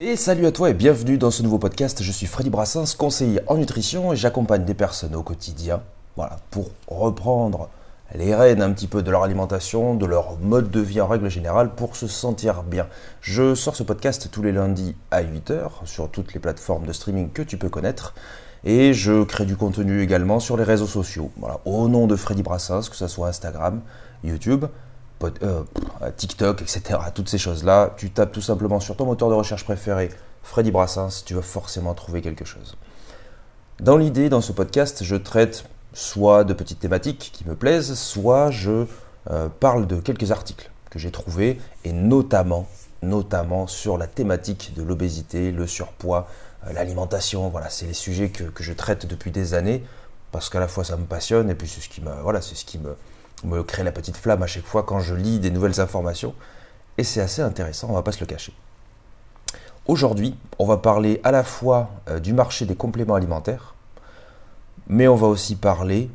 Et salut à toi et bienvenue dans ce nouveau podcast. Je suis Freddy Brassens, conseiller en nutrition et j'accompagne des personnes au quotidien, pour reprendre les rênes un petit peu de leur alimentation, de leur mode de vie en règle générale pour se sentir bien. Je sors ce podcast tous les lundis à 8h sur toutes les plateformes de streaming que tu peux connaître et je crée du contenu également sur les réseaux sociaux. Voilà, au nom de Freddy Brassens, que ce soit Instagram, YouTube, euh, TikTok, etc. Toutes ces choses-là, tu tapes tout simplement sur ton moteur de recherche préféré, Freddy Brassens, tu vas forcément trouver quelque chose. Dans l'idée, dans ce podcast, je traite soit de petites thématiques qui me plaisent, soit je euh, parle de quelques articles que j'ai trouvés, et notamment, notamment sur la thématique de l'obésité, le surpoids, euh, l'alimentation. Voilà, c'est les sujets que, que, je traite depuis des années, parce qu'à la fois ça me passionne, et puis c'est ce qui voilà, c'est ce qui me, me crée la petite flamme à chaque fois quand je lis des nouvelles informations. Et c'est assez intéressant, on va pas se le cacher. Aujourd'hui, on va parler à la fois euh, du marché des compléments alimentaires, mais on va aussi parler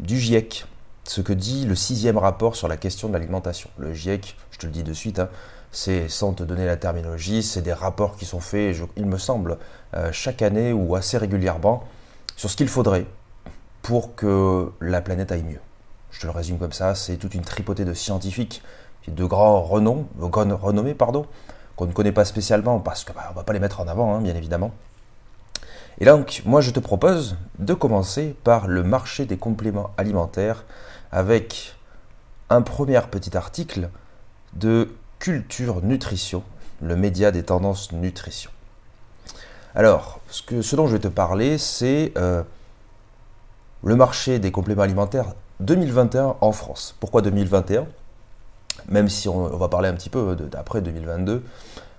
du GIEC, ce que dit le sixième rapport sur la question de l'alimentation. Le GIEC, je te le dis de suite, hein, c'est sans te donner la terminologie, c'est des rapports qui sont faits, il me semble, euh, chaque année ou assez régulièrement, sur ce qu'il faudrait pour que la planète aille mieux. Je te le résume comme ça, c'est toute une tripotée de scientifiques de grands renoms, renommés, pardon, qu'on ne connaît pas spécialement parce qu'on bah, ne va pas les mettre en avant, hein, bien évidemment. Et donc, moi, je te propose de commencer par le marché des compléments alimentaires avec un premier petit article de Culture Nutrition, le média des tendances nutrition. Alors, ce, dont je vais te parler, c'est euh, le marché des compléments alimentaires 2021 en France. Pourquoi 2021 Même si on, va parler un petit peu d'après 2022,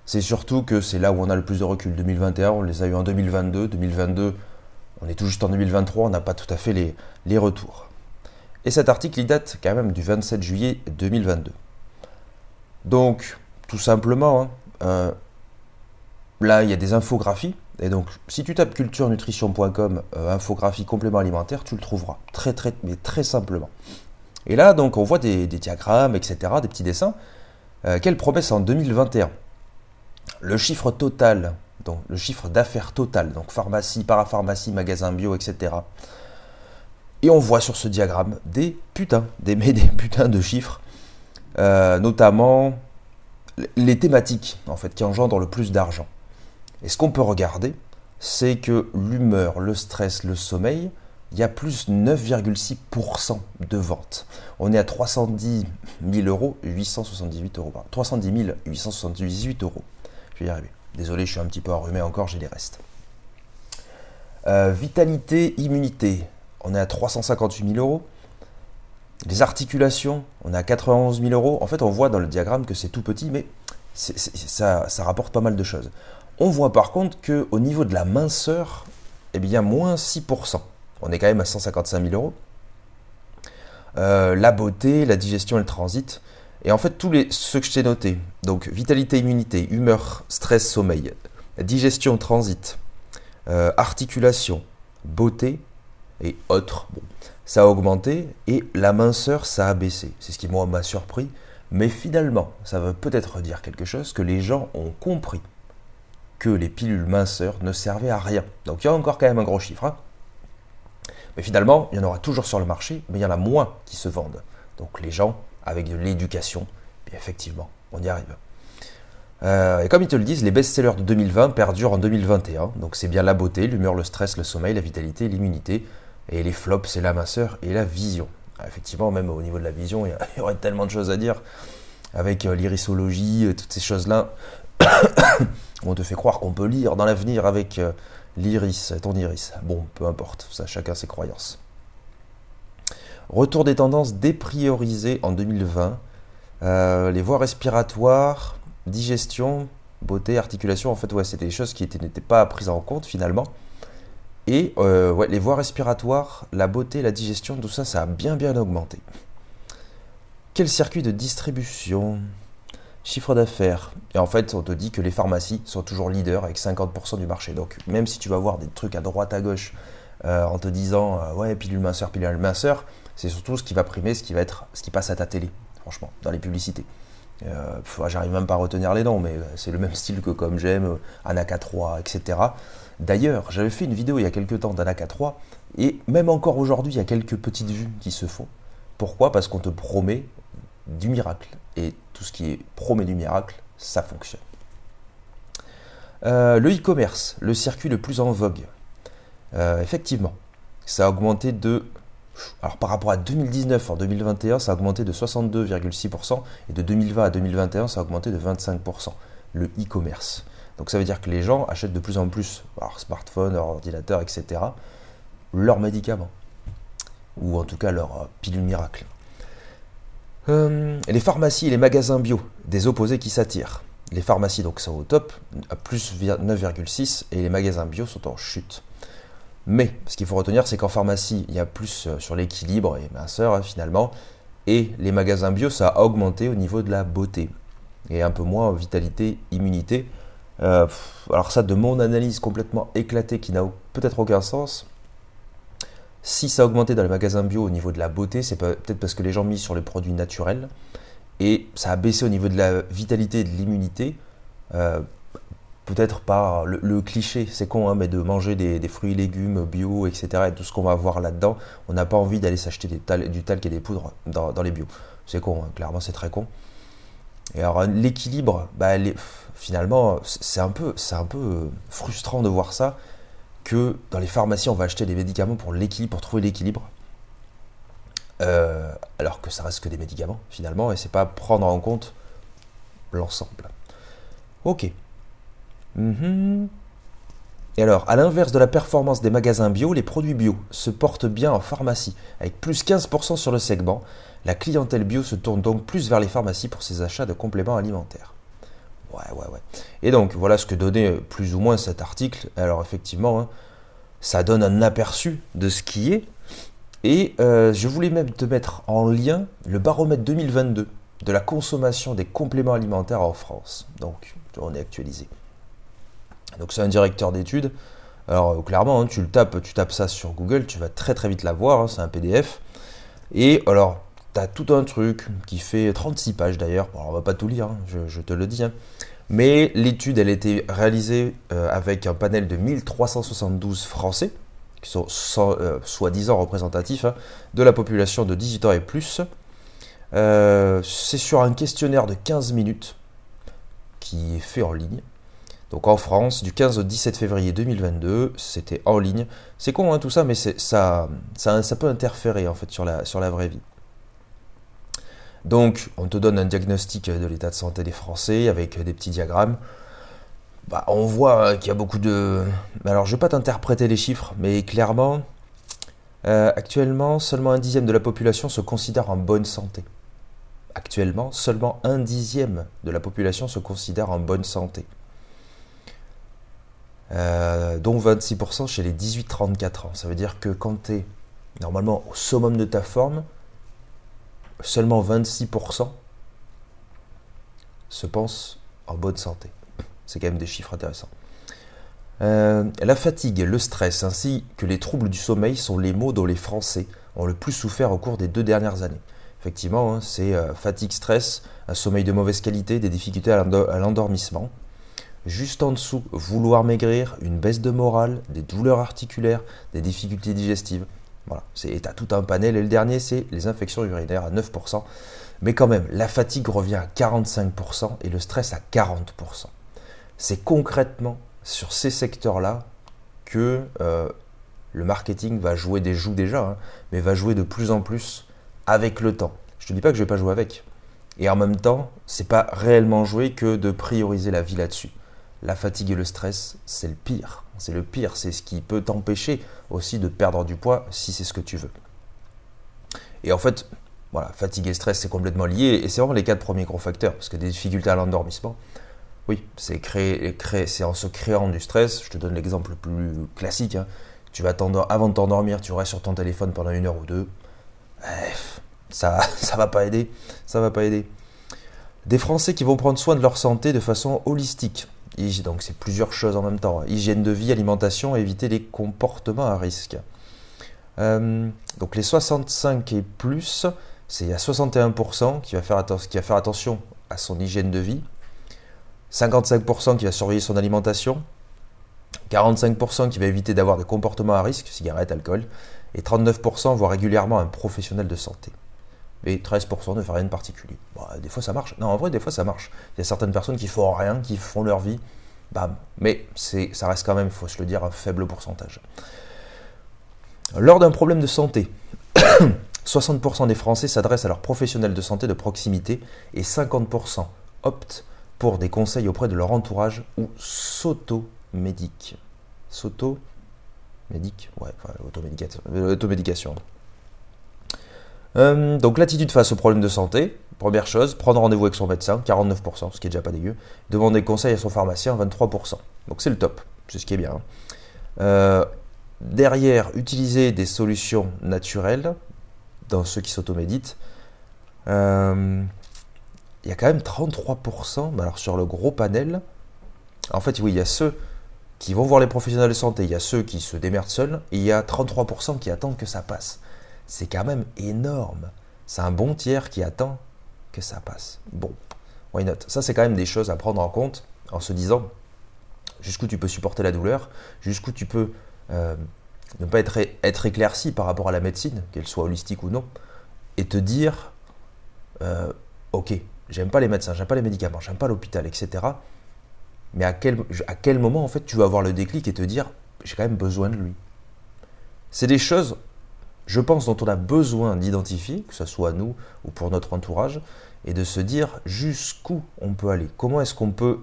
c'est surtout que c'est là où on a le plus de recul. 2021, on les a eu en 2022. 2022, on est tout juste en 2023, on n'a pas tout à fait les, les retours. Et cet article, il date quand même du 27 juillet 2022. Donc, tout simplement, hein, euh, là, il y a des infographies et donc, si tu tapes culturenutrition.com, euh, infographie complément alimentaire, tu le trouveras très, très, mais très simplement. Et là, donc, on voit des, diagrammes, etc., des petits dessins. Euh, quelle promesse en 2021 Le chiffre total, donc le chiffre d'affaires total, donc pharmacie, parapharmacie, magasin bio, etc. Et on voit sur ce diagramme des putains, des, des putains de chiffres, euh, notamment les thématiques, en fait, qui engendrent le plus d'argent. Et ce qu'on peut regarder, c'est que l'humeur, le stress, le sommeil, il y a plus 9,6% de ventes. On est à 310 000 euros, 878 euros. 310 878 euros. Je vais y arriver. Désolé, je suis un petit peu enrhumé encore, j'ai les restes. Euh, vitalité, immunité, on est à 358 000 euros. Les articulations, on est à 91 000 euros. En fait, on voit dans le diagramme que c'est tout petit, mais ça rapporte pas mal de choses. On voit par contre qu'au niveau de la minceur, eh bien, moins 6%. On est quand même à 155 000 euros. Euh, la beauté, la digestion et le transit. Et en fait, tous les, ceux que je t'ai notés, donc vitalité, immunité, humeur, stress, sommeil, digestion, transit, euh, articulation, beauté et autres, ça a augmenté et la minceur, ça a baissé. C'est ce qui m'a surpris. Mais finalement, ça veut peut-être dire quelque chose que les gens ont compris que les pilules minceurs ne servaient à rien. Donc il y a encore quand même un gros chiffre. Hein. Mais finalement, il y en aura toujours sur le marché, mais il y en a moins qui se vendent. Donc les gens, avec de l'éducation, effectivement, on y arrive. Euh, et comme ils te le disent, les best-sellers de 2020 perdurent en 2021. Donc c'est bien la beauté, l'humeur, le stress, le sommeil, la vitalité, l'immunité. Et les flops, c'est la minceur et la vision. Effectivement, même au niveau de la vision, il y aurait tellement de choses à dire avec euh, l'irisologie, euh, toutes ces choses-là. On te fait croire qu'on peut lire dans l'avenir avec euh, l'iris, ton iris. Bon, peu importe, ça chacun ses croyances. Retour des tendances dépriorisées en 2020. Euh, les voies respiratoires, digestion, beauté, articulation, en fait, ouais, c'était des choses qui n'étaient pas prises en compte finalement. Et euh, les voies respiratoires, la beauté, la digestion, tout ça, ça a bien bien augmenté. Quel circuit de distribution? Chiffre d'affaires. Et en fait, on te dit que les pharmacies sont toujours leaders avec 50% du marché. Donc, même si tu vas voir des trucs à droite, à gauche, euh, en te disant euh, ouais, pilule minceur, pilule minceur, c'est surtout ce qui va primer, ce qui va être, ce qui passe à ta télé, franchement, dans les publicités. Euh, J'arrive même pas à retenir les noms, mais c'est le même style que comme j'aime, Anaka 3, etc. D'ailleurs, j'avais fait une vidéo il y a quelques temps d'Anaka 3, et même encore aujourd'hui, il y a quelques petites vues qui se font. Pourquoi? Parce qu'on te promet du miracle. Et tout ce qui est promet du miracle, ça fonctionne. Euh, le e-commerce, le circuit le plus en vogue. Euh, effectivement, ça a augmenté de... Alors par rapport à 2019, en 2021, ça a augmenté de 62,6%, et de 2020 à 2021, ça a augmenté de 25%, le e-commerce. Donc ça veut dire que les gens achètent de plus en plus, leur smartphone, leur ordinateur, etc., leurs médicaments, ou en tout cas leur euh, pilule miracle. Les pharmacies et les magasins bio, des opposés qui s'attirent. Les pharmacies donc sont au top, à plus 9,6 et les magasins bio sont en chute. Mais ce qu'il faut retenir, c'est qu'en pharmacie, il y a plus euh, sur l'équilibre et minceur hein, finalement, et les magasins bio, ça a augmenté au niveau de la beauté et un peu moins vitalité, immunité. Euh, alors ça, de mon analyse complètement éclatée qui n'a peut-être aucun sens, si ça a augmenté dans les magasins bio au niveau de la beauté, c'est peut-être parce que les gens misent sur les produits naturels et ça a baissé au niveau de la vitalité et de l'immunité. Euh, peut-être par le, cliché, c'est con, hein, mais de manger des, fruits légumes bio, etc. Et tout ce qu'on va voir là-dedans, on n'a pas envie d'aller s'acheter du talc et des poudres dans, les bio. C'est con, hein, clairement c'est très con. Et alors l'équilibre, bah, finalement, c'est un, peu, euh, frustrant de voir ça, que dans les pharmacies, on va acheter des médicaments pour l'équilibre, pour trouver l'équilibre. Euh, alors que ça reste que des médicaments finalement, et c'est pas prendre en compte l'ensemble. Ok. Mhm. Et alors, à l'inverse de la performance des magasins bio, les produits bio se portent bien en pharmacie, avec plus 15% sur le segment. La clientèle bio se tourne donc plus vers les pharmacies pour ses achats de compléments alimentaires. Ouais, ouais, ouais. Et donc, voilà ce que donnait plus ou moins cet article. Alors, effectivement, hein, ça donne un aperçu de ce qui est et euh, je voulais même te mettre en lien le baromètre 2022 de la consommation des compléments alimentaires en France. Donc, on est actualisé. Donc, c'est un directeur d'études. Alors, euh, clairement, hein, tu le tapes, tu tapes ça sur Google, tu vas très très vite l'avoir. Hein, c'est un PDF. Et alors, tu as tout un truc qui fait 36 pages d'ailleurs. Bon, on va pas tout lire, hein, je, te le dis. Mais l'étude, elle a été réalisée euh, avec un panel de 1372 Français qui sont euh, soi-disant représentatifs hein, de la population de 18 ans et plus. Euh, c'est sur un questionnaire de 15 minutes qui est fait en ligne. Donc en France, du 15 au 17 février 2022, c'était en ligne. C'est con hein, tout ça, mais ça, ça, ça, peut interférer en fait sur la, sur la vraie vie. Donc on te donne un diagnostic de l'état de santé des Français avec des petits diagrammes. Bah, on voit hein, qu'il y a beaucoup de... Alors je ne vais pas t'interpréter les chiffres, mais clairement, euh, actuellement, seulement un dixième de la population se considère en bonne santé. Actuellement, seulement un dixième de la population se considère en bonne santé. Euh, dont 26% chez les 18-34 ans. Ça veut dire que quand tu es normalement au summum de ta forme, seulement 26% se pensent en bonne santé. C'est quand même des chiffres intéressants. Euh, la fatigue, le stress ainsi que les troubles du sommeil sont les maux dont les Français ont le plus souffert au cours des deux dernières années. Effectivement, hein, c'est euh, fatigue, stress, un sommeil de mauvaise qualité, des difficultés à l'endormissement. Juste en dessous, vouloir maigrir, une baisse de morale, des douleurs articulaires, des difficultés digestives. Voilà, c'est à tout un panel. Et le dernier, c'est les infections urinaires à 9%. Mais quand même, la fatigue revient à 45% et le stress à 40% c'est concrètement sur ces secteurs-là que euh, le marketing va jouer des joues déjà, hein, mais va jouer de plus en plus avec le temps. Je ne te dis pas que je ne vais pas jouer avec. Et en même temps, c'est pas réellement jouer que de prioriser la vie là-dessus. La fatigue et le stress, c'est le pire. C'est le pire, c'est ce qui peut t'empêcher aussi de perdre du poids si c'est ce que tu veux. Et en fait, voilà, fatigue et stress, c'est complètement lié, et c'est vraiment les quatre premiers gros facteurs, parce que des difficultés à l'endormissement, oui, c'est c'est en se créant du stress. Je te donne l'exemple le plus classique. Hein. Tu vas avant de t'endormir, tu restes sur ton téléphone pendant une heure ou deux. Bref, ça, ça va pas aider. Ça va pas aider. Des Français qui vont prendre soin de leur santé de façon holistique. Donc c'est plusieurs choses en même temps. Hygiène de vie, alimentation, éviter les comportements à risque. Euh, donc les 65 et plus, c'est à 61% qui va faire, qui va faire attention à son hygiène de vie, 55% qui va surveiller son alimentation, 45% qui va éviter d'avoir des comportements à risque, cigarettes, alcool, et 39% voient régulièrement un professionnel de santé. Et 13% ne fait rien de particulier. des fois ça marche. Non, en vrai, des fois ça marche. Il y a certaines personnes qui font rien, qui font leur vie, bam. Mais ça reste quand même, faut se le dire, un faible pourcentage. Lors d'un problème de santé, 60% des Français s'adressent à leur professionnel de santé de proximité et 50% optent pour des conseils auprès de leur entourage ou s'auto-médiquent. S'auto-médiquent? Ouais, enfin, automédication. Euh, donc l'attitude face au problème de santé, première chose, prendre rendez-vous avec son médecin, 49%, ce qui est déjà pas dégueu. Demander conseil à son pharmacien, 23%. Donc c'est le top, c'est ce qui est bien. Hein. Euh, derrière, utiliser des solutions naturelles, dans ceux qui s'automéditent, euh, il y a quand même 33%, alors sur le gros panel, en fait, oui, il y a ceux qui vont voir les professionnels de santé, il y a ceux qui se démerdent seuls, et il y a 33% qui attendent que ça passe. C'est quand même énorme. C'est un bon tiers qui attend que ça passe. Bon, why not? Ça, c'est quand même des choses à prendre en compte en se disant jusqu'où tu peux supporter la douleur, jusqu'où tu peux euh, ne pas être, éclairci par rapport à la médecine, qu'elle soit holistique ou non, et te dire, euh, ok, j'aime pas les médecins, j'aime pas les médicaments, j'aime pas l'hôpital, etc. Mais à quel, à quel moment, en fait, tu vas avoir le déclic et te dire, j'ai quand même besoin de lui? C'est des choses, je pense, dont on a besoin d'identifier, que ce soit nous ou pour notre entourage, et de se dire jusqu'où on peut aller. Comment est-ce qu'on peut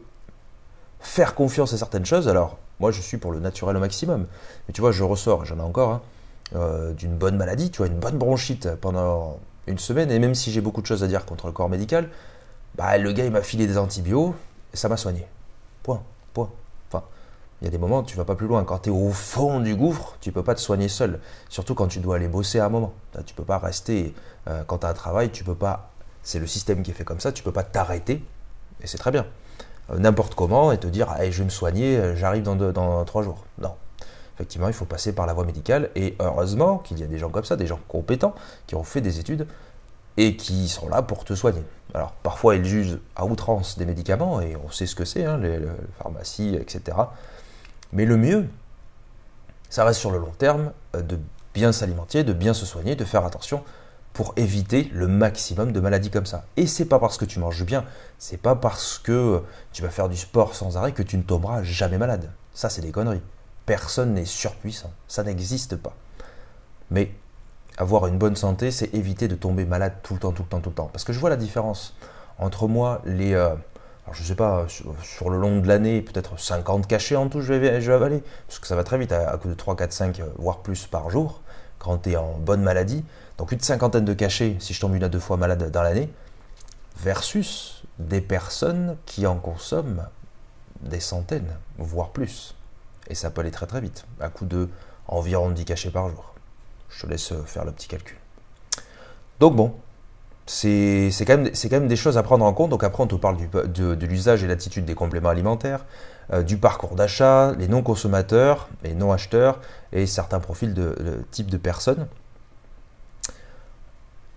faire confiance à certaines choses? Alors, moi, je suis pour le naturel au maximum. Mais tu vois, je ressors, j'en ai encore, hein, euh, d'une bonne maladie, tu vois, une bonne bronchite pendant une semaine, et même si j'ai beaucoup de choses à dire contre le corps médical, bah, le gars, il m'a filé des antibiotiques, et ça m'a soigné. Point, il y a des moments, tu vas pas plus loin. Quand tu es au fond du gouffre, tu peux pas te soigner seul. Surtout quand tu dois aller bosser à un moment. Tu peux pas rester, euh, quand tu as un travail, tu peux pas, c'est le système qui est fait comme ça, tu peux pas t'arrêter, et c'est très bien. Euh, n'importe comment et te dire je vais me soigner, euh, j'arrive dans, trois jours. Non. Effectivement, il faut passer par la voie médicale et heureusement qu'il y a des gens comme ça, des gens compétents qui ont fait des études et qui sont là pour te soigner. Alors parfois ils jugent à outrance des médicaments et on sait ce que c'est, hein, les, pharmacies, etc. Mais le mieux, ça reste sur le long terme euh, de bien s'alimenter, de bien se soigner, de faire attention pour éviter le maximum de maladies comme ça. Et c'est pas parce que tu manges bien, c'est pas parce que tu vas faire du sport sans arrêt que tu ne tomberas jamais malade. Ça, c'est des conneries. Personne n'est surpuissant. Ça n'existe pas. Mais avoir une bonne santé, c'est éviter de tomber malade tout le temps, tout le temps, tout le temps. Parce que je vois la différence entre moi, les. Euh, alors je sais pas, sur, le long de l'année, peut-être 50 cachets en tout, je vais, avaler. Parce que ça va très vite, à, coup de 3, 4, 5, voire plus par jour, quand tu es en bonne maladie. Donc une cinquantaine de cachets si je tombe une à deux fois malade dans l'année, versus des personnes qui en consomment des centaines, voire plus. Et ça peut aller très très vite, à coup de environ 10 cachets par jour. Je te laisse faire le petit calcul. Donc bon, c'est quand, même, des choses à prendre en compte. Donc après, on te parle de, l'usage et l'attitude des compléments alimentaires, euh, du parcours d'achat, les non-consommateurs, les non-acheteurs et certains profils de, de type de personnes.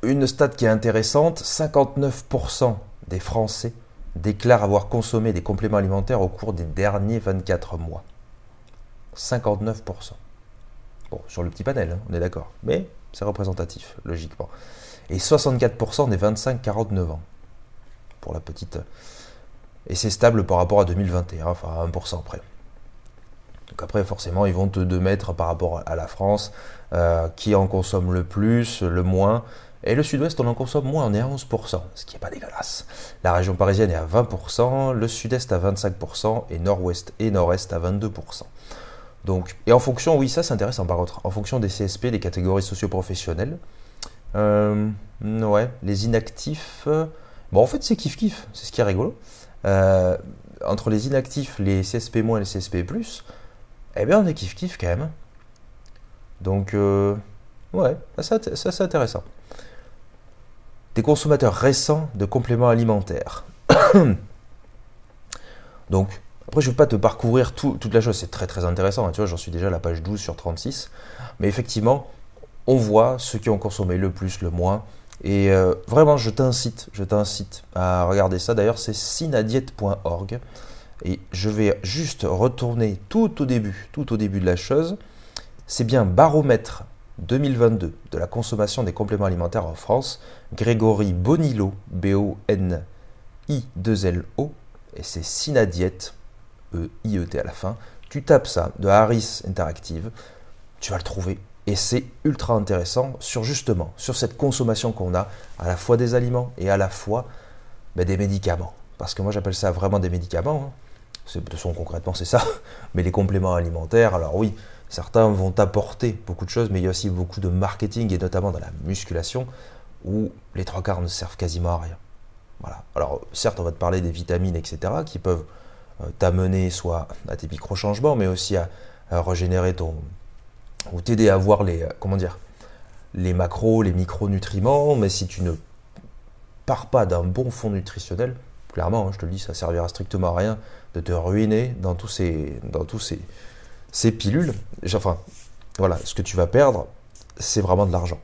Une stat qui est intéressante, 59% des Français déclarent avoir consommé des compléments alimentaires au cours des derniers 24 mois. 59%. Bon, sur le petit panel, hein, on est d'accord. Mais c'est représentatif, logiquement. Et 64% des 25-49 ans. Pour la petite. Et c'est stable par rapport à 2021, enfin à 1% près. Donc après, forcément, ils vont te, mettre par rapport à la France, euh, qui en consomme le plus, le moins. Et le sud-ouest, on en consomme moins, on est à 11%, ce qui n'est pas dégueulasse. La région parisienne est à 20%, le sud-est à 25% et nord-ouest et nord-est à 22%. Donc, et en fonction, oui, ça c'est intéressant par contre, en fonction des CSP, les catégories socioprofessionnelles, euh, ouais, les inactifs, bon en fait c'est kiff-kiff, c'est ce qui est rigolo. Euh, entre les inactifs, les CSP- et les CSP+, eh bien on est kiff-kiff quand même. Donc, euh, ouais, ça c'est intéressant des consommateurs récents de compléments alimentaires. Donc, après, je ne vais pas te parcourir toute la chose, c'est très très intéressant. Hein. tu vois, j'en suis déjà à la page 12 sur 36. Mais effectivement, on voit ceux qui ont consommé le plus, le moins. Et euh, vraiment, je t'incite, je t'incite à regarder ça. D'ailleurs, c'est sinadiette.org. Et je vais juste retourner tout au début, tout au début de la chose. C'est bien baromètre 2022 de la consommation des compléments alimentaires en France. Grégory Bonillo, B-O-N-I-2-L-O, et c'est Sinadiette, E-I-E-T à la fin. Tu tapes ça de Harris Interactive, tu vas le trouver. Et c'est ultra intéressant sur justement, sur cette consommation qu'on a, à la fois des aliments et à la fois ben, des médicaments. Parce que moi j'appelle ça vraiment des médicaments. Hein. De toute façon concrètement c'est ça. Mais les compléments alimentaires, alors oui, certains vont apporter beaucoup de choses, mais il y a aussi beaucoup de marketing, et notamment dans la musculation, où les trois quarts ne servent quasiment à rien. Voilà. Alors certes on va te parler des vitamines, etc., qui peuvent euh, t'amener soit à tes micro-changements, mais aussi à, à régénérer ton, ou t'aider à voir les, euh, comment dire, les macros, les micronutriments, mais si tu ne pars pas d'un bon fond nutritionnel, clairement, hein, je te le dis, ça servira strictement à rien de te ruiner dans tous ces, dans tous ces, ces pilules. Enfin, voilà, ce que tu vas perdre, c'est vraiment de l'argent.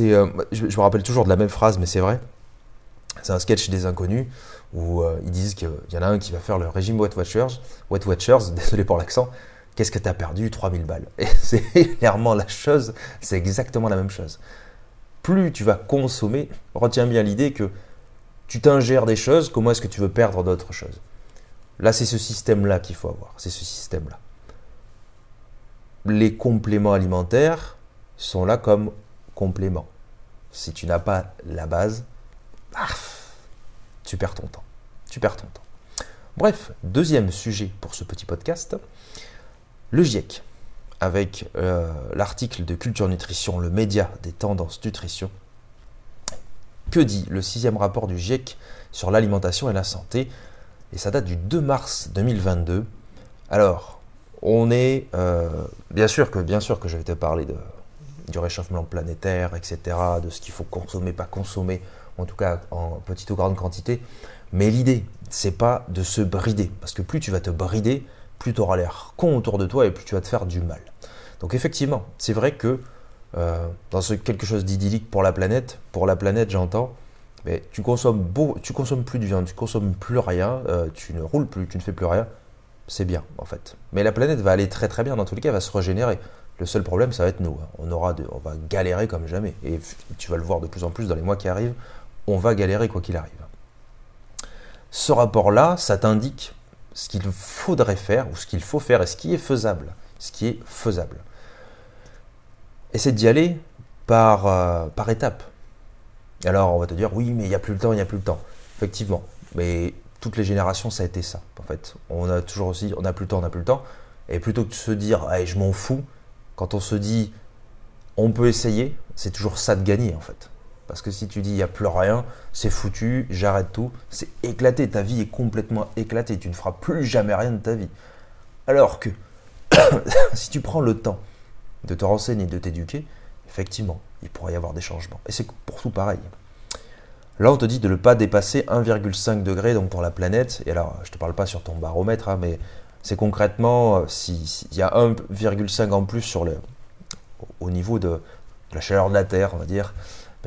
Euh, je, me rappelle toujours de la même phrase, mais c'est vrai. C'est un sketch des inconnus où euh, ils disent qu'il y en a un qui va faire le régime Wet Watchers, Watchers, désolé pour l'accent, Qu'est-ce que tu as perdu 3000 balles. Et c'est clairement la chose, c'est exactement la même chose. Plus tu vas consommer, retiens bien l'idée que tu t'ingères des choses, comment est-ce que tu veux perdre d'autres choses Là, c'est ce système-là qu'il faut avoir, c'est ce système-là. Les compléments alimentaires sont là comme compléments. Si tu n'as pas la base, tu perds ton temps. Tu perds ton temps. Bref, deuxième sujet pour ce petit podcast, le GIEC, avec euh, l'article de Culture Nutrition, le média des tendances nutrition. Que dit le sixième rapport du GIEC sur l'alimentation et la santé? Et ça date du 2 mars 2022. Alors, on est euh, bien sûr que bien sûr que je vais te parler du réchauffement planétaire, etc., de ce qu'il faut consommer, pas consommer, en tout cas en petite ou grande quantité. Mais l'idée, c'est pas de se brider, parce que plus tu vas te brider, plus tu auras l'air con autour de toi et plus tu vas te faire du mal. Donc effectivement, c'est vrai que euh, dans quelque chose d'idyllique pour la planète, pour la planète j'entends, mais tu consommes beau, tu consommes plus de viande, tu consommes plus rien, euh, tu ne roules plus, tu ne fais plus rien, c'est bien en fait. Mais la planète va aller très très bien dans tous les cas, elle va se régénérer. Le seul problème, ça va être nous. Hein. On aura, on va galérer comme jamais. Et tu vas le voir de plus en plus dans les mois qui arrivent. On va galérer quoi qu'il arrive. Ce rapport-là, ça t'indique ce qu'il faudrait faire, ou ce qu'il faut faire, et ce qui est faisable. Ce qui est faisable. Essaie d'y aller par, euh, étapes. Alors on va te dire, oui, mais il n'y a plus le temps, il n'y a plus le temps. Effectivement, mais toutes les générations, ça a été ça. En fait, on a toujours aussi, on n'a plus le temps, on n'a plus le temps. Et plutôt que de se dire, allez, je m'en fous, quand on se dit, on peut essayer, c'est toujours ça de gagner en fait. Parce que si tu dis il n'y a plus rien, c'est foutu, j'arrête tout, c'est éclaté, ta vie est complètement éclatée, tu ne feras plus jamais rien de ta vie. Alors que si tu prends le temps de te renseigner, de t'éduquer, effectivement, il pourrait y avoir des changements. Et c'est pour tout pareil. Là, on te dit de ne pas dépasser 1,5 degré donc pour la planète. Et alors, je ne te parle pas sur ton baromètre, hein, mais c'est concrètement, euh, s'il y a 1,5 en plus sur le, au niveau de la chaleur de la Terre, on va dire,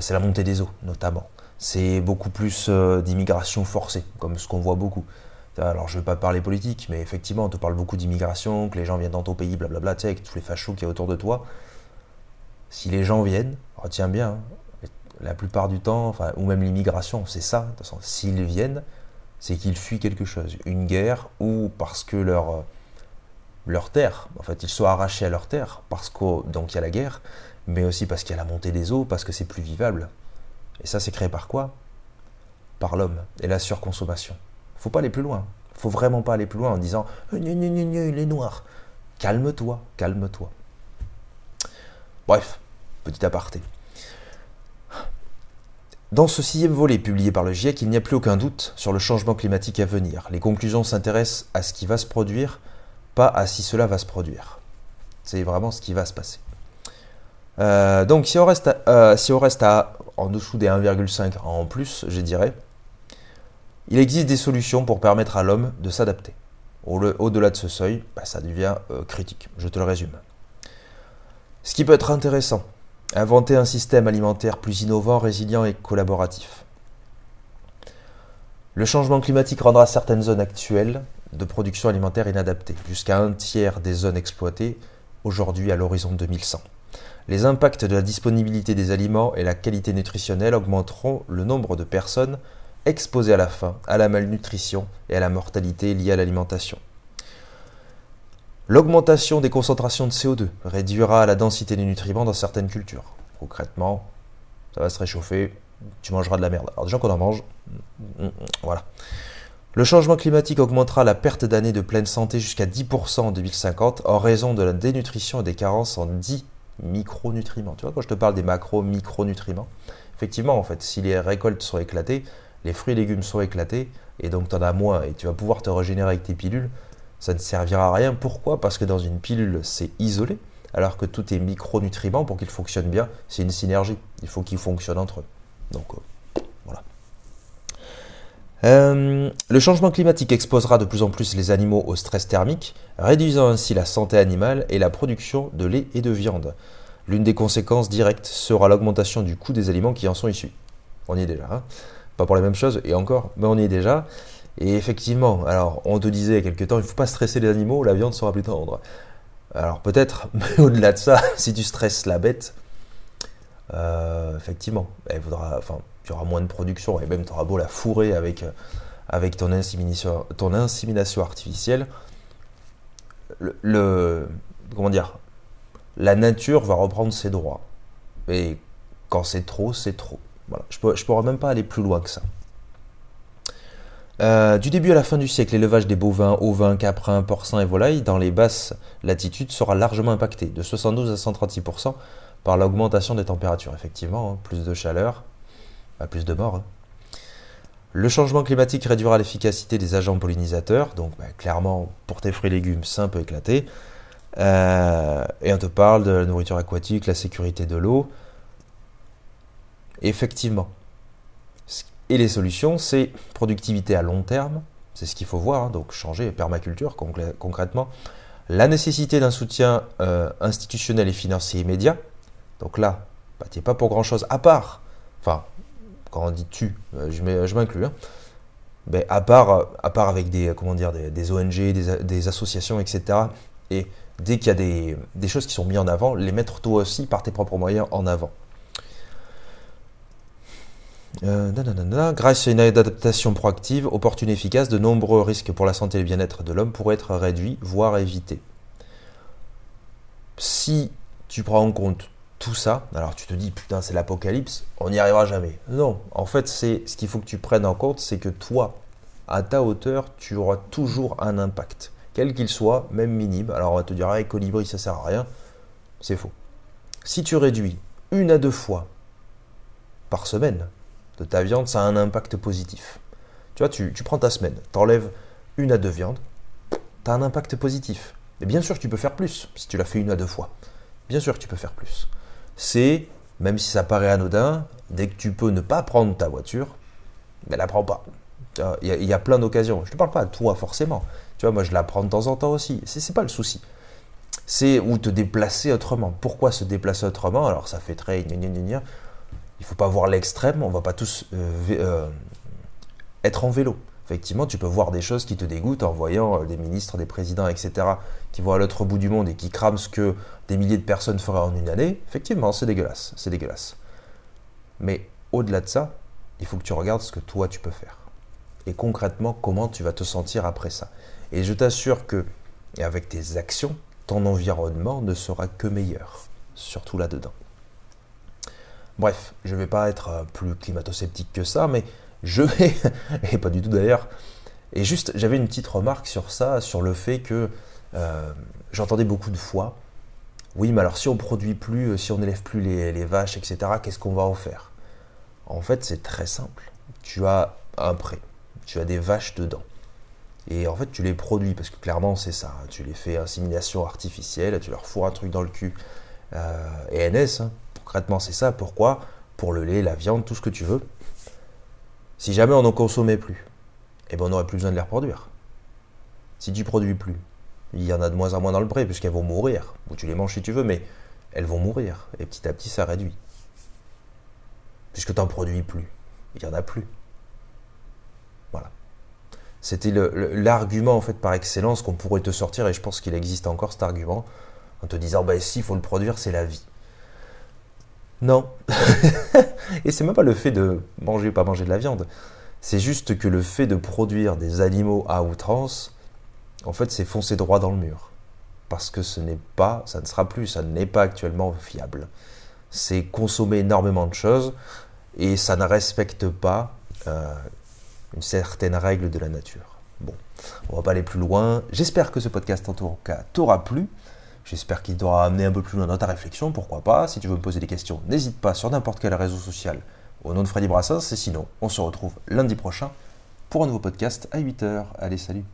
c'est la montée des eaux notamment. C'est beaucoup plus euh, d'immigration forcée, comme ce qu'on voit beaucoup. Alors je ne vais pas parler politique, mais effectivement, on te parle beaucoup d'immigration, que les gens viennent dans ton pays, blablabla, tu sais, avec tous les fachos qui y a autour de toi. Si les gens viennent, retiens bien, hein, la plupart du temps, enfin, ou même l'immigration, c'est ça, de toute façon, s'ils viennent, c'est qu'ils fuient quelque chose, une guerre, ou parce que leur, euh, leur terre, en fait, ils soient arrachés à leur terre, parce qu'il y a la guerre, mais aussi parce qu'il y a la montée des eaux, parce que c'est plus vivable. Et ça, c'est créé par quoi? Par l'homme et la surconsommation. Faut pas aller plus loin. Faut vraiment pas aller plus loin en disant euh, il est noir. Calme-toi, calme-toi. Bref, petit aparté. Dans ce sixième volet publié par le GIEC, il n'y a plus aucun doute sur le changement climatique à venir. Les conclusions s'intéressent à ce qui va se produire, pas à si cela va se produire. C'est vraiment ce qui va se passer. Euh, donc si on reste, à, euh, si on reste à, en dessous des 1,5 en plus, je dirais, il existe des solutions pour permettre à l'homme de s'adapter. Au-delà de ce seuil, bah, ça devient euh, critique. Je te le résume. Ce qui peut être intéressant Inventer un système alimentaire plus innovant, résilient et collaboratif. Le changement climatique rendra certaines zones actuelles de production alimentaire inadaptées, jusqu'à un tiers des zones exploitées aujourd'hui à l'horizon 2100. Les impacts de la disponibilité des aliments et la qualité nutritionnelle augmenteront le nombre de personnes exposées à la faim, à la malnutrition et à la mortalité liée à l'alimentation. L'augmentation des concentrations de CO2 réduira la densité des nutriments dans certaines cultures. Concrètement, ça va se réchauffer, tu mangeras de la merde. Alors déjà qu'on en mange, voilà. Le changement climatique augmentera la perte d'années de pleine santé jusqu'à 10% en 2050 en raison de la dénutrition et des carences en 10 micronutriments. Tu vois, quand je te parle des macro-micronutriments, effectivement, en fait, si les récoltes sont éclatées, les fruits et légumes sont éclatés, et donc tu en as moins, et tu vas pouvoir te régénérer avec tes pilules, ça ne servira à rien. Pourquoi? Parce que dans une pilule, c'est isolé, alors que tous tes micronutriments, pour qu'ils fonctionnent bien, c'est une synergie. Il faut qu'ils fonctionnent entre eux. Donc euh. Euh, le changement climatique exposera de plus en plus les animaux au stress thermique, réduisant ainsi la santé animale et la production de lait et de viande. L'une des conséquences directes sera l'augmentation du coût des aliments qui en sont issus. On y est déjà. Hein pas pour les mêmes choses, et encore, mais on y est déjà. Et effectivement, alors on te disait il quelques temps, il ne faut pas stresser les animaux, la viande sera plus tendre. Alors peut-être, mais au-delà de ça, si tu stresses la bête, euh, effectivement, elle voudra, tu auras moins de production, et même tu auras beau la fourrer avec, avec ton, insémination, ton insémination artificielle. Le, comment dire, la nature va reprendre ses droits. Et quand c'est trop, c'est trop. Je ne pourrais même pas aller plus loin que ça. Euh, du début à la fin du siècle, l'élevage des bovins, ovins, caprins, porcins et volailles dans les basses latitudes sera largement impacté, de 72 à 136%, par l'augmentation des températures. Effectivement, hein, plus de chaleur, plus de morts. Hein. Le changement climatique réduira l'efficacité des agents pollinisateurs, donc bah, clairement pour tes fruits et légumes, c'est un peu éclaté. Euh, et on te parle de la nourriture aquatique, la sécurité de l'eau, Effectivement. Et les solutions, c'est productivité à long terme, c'est ce qu'il faut voir, hein, donc changer permaculture concrètement. La nécessité d'un soutien euh, institutionnel et financier immédiat. Donc là, bah, tu pas pour grand-chose, à part, enfin, quand on dit tu, euh, je m'inclus, hein, ben, à, part, à part avec des, comment dire, des, ONG, des, associations, etc. Et dès qu'il y a des, choses qui sont mises en avant, les mettre toi aussi par tes propres moyens en avant. Euh, grâce à une adaptation proactive, opportune et efficace, de nombreux risques pour la santé et le bien-être de l'homme pourraient être réduits, voire évités. Si tu prends en compte tout ça, alors tu te dis putain c'est l'apocalypse, on n'y arrivera jamais. Non, en fait c'est ce qu'il faut que tu prennes en compte, c'est que toi, à ta hauteur, tu auras toujours un impact, quel qu'il soit, même minime. Alors on va te dire ah, colibri ça sert à rien, c'est faux. Si tu réduis une à deux fois par semaine de ta viande, ça a un impact positif. Tu vois, tu, prends ta semaine, tu enlèves une à deux viandes, tu as un impact positif. Mais bien sûr, tu peux faire plus si tu l'as fait une à deux fois. Bien sûr tu peux faire plus. C'est, même si ça paraît anodin, dès que tu peux ne pas prendre ta voiture, mais la prends pas. Il y, a, plein d'occasions. Je ne te parle pas à toi forcément. Tu vois, moi je la prends de temps en temps aussi. C'est, n'est pas le souci. C'est où te déplacer autrement. Pourquoi se déplacer autrement? Alors ça fait très il ne faut pas voir l'extrême, on ne va pas tous euh, euh, être en vélo. Effectivement, tu peux voir des choses qui te dégoûtent en voyant euh, des ministres, des présidents, etc., qui vont à l'autre bout du monde et qui crament ce que des milliers de personnes feraient en une année. Effectivement, c'est dégueulasse, c'est dégueulasse. Mais au-delà de ça, il faut que tu regardes ce que toi tu peux faire. Et concrètement, comment tu vas te sentir après ça. Et je t'assure que, avec tes actions, ton environnement ne sera que meilleur, surtout là-dedans. Bref, je ne vais pas être euh, plus climato-sceptique que ça, mais je vais, et pas du tout d'ailleurs, et juste, j'avais une petite remarque sur ça, sur le fait que euh, j'entendais beaucoup de fois, oui, mais alors si on produit plus, euh, si on n'élève plus les, vaches, etc., qu'est-ce qu'on va en faire? En fait, c'est très simple. Tu as un prêt, tu as des vaches dedans. Et en fait, tu les produis, parce que clairement, c'est ça. Hein. tu les fais insémination artificielle, tu leur fous un truc dans le cul. Euh, ENS, hein. Concrètement, c'est ça. Pourquoi? Pour le lait, la viande, tout ce que tu veux. Si jamais on n'en consommait plus, eh ben on n'aurait plus besoin de les reproduire. Si tu produis plus, il y en a de moins en moins dans le pré, puisqu'elles vont mourir. Ou tu les manges si tu veux, mais elles vont mourir. Et petit à petit, ça réduit. Puisque tu n'en produis plus. Il n'y en a plus. Voilà. C'était l'argument en fait par excellence qu'on pourrait te sortir, et je pense qu'il existe encore cet argument, en te disant bah si, il faut le produire, c'est la vie. Non. et c'est même pas le fait de manger ou pas manger de la viande. C'est juste que le fait de produire des animaux à outrance, en fait, c'est foncer droit dans le mur. Parce que ce n'est pas, ça ne sera plus, ça n'est pas actuellement fiable. C'est consommer énormément de choses et ça ne respecte pas euh, une certaine règle de la nature. Bon, on va pas aller plus loin. J'espère que ce podcast t'aura plu. J'espère qu'il t'aura amené un peu plus loin dans ta réflexion, pourquoi pas. Si tu veux me poser des questions, n'hésite pas sur n'importe quel réseau social au nom de Freddy Brassens. Et sinon, on se retrouve lundi prochain pour un nouveau podcast à 8h. Allez, salut